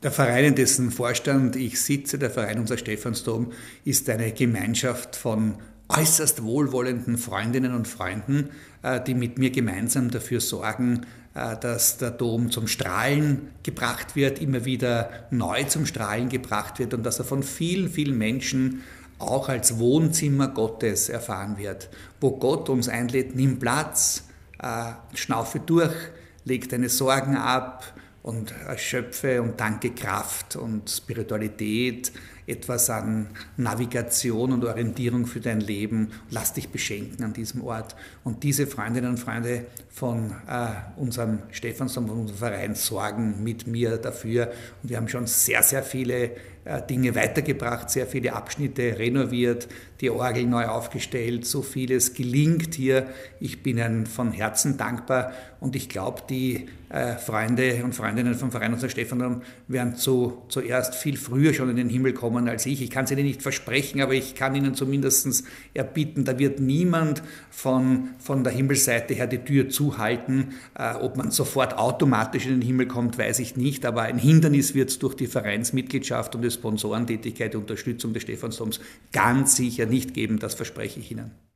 Der Verein, in dessen Vorstand ich sitze, der Verein Unser Stephansdom, ist eine Gemeinschaft von äußerst wohlwollenden Freundinnen und Freunden, äh, die mit mir gemeinsam dafür sorgen, äh, dass der Dom zum Strahlen gebracht wird, immer wieder neu zum Strahlen gebracht wird und dass er von vielen, vielen Menschen auch als Wohnzimmer Gottes erfahren wird, wo Gott uns einlädt, nimm Platz, äh, schnaufe durch, leg deine Sorgen ab, und erschöpfe und danke Kraft und Spiritualität, etwas an Navigation und Orientierung für dein Leben. Lass dich beschenken an diesem Ort. Und diese Freundinnen und Freunde von äh, unserem Stephansdom, von unserem Verein sorgen mit mir dafür. Und wir haben schon sehr, sehr viele äh, Dinge weitergebracht, sehr viele Abschnitte renoviert, die Orgel neu aufgestellt, so vieles gelingt hier. Ich bin ein von Herzen dankbar und ich glaube, die äh, Freunde und Freundinnen vom Verein unser Stephanum werden zu, zuerst viel früher schon in den Himmel kommen als ich. Ich kann es Ihnen nicht versprechen, aber ich kann Ihnen zumindest erbieten, da wird niemand von, von der Himmelsseite her die Tür zuhalten. Äh, ob man sofort automatisch in den Himmel kommt, weiß ich nicht, aber ein Hindernis wird es durch die Vereinsmitgliedschaft und die Sponsorentätigkeit, die Unterstützung des Stephansdoms ganz sicher nicht geben, das verspreche ich Ihnen.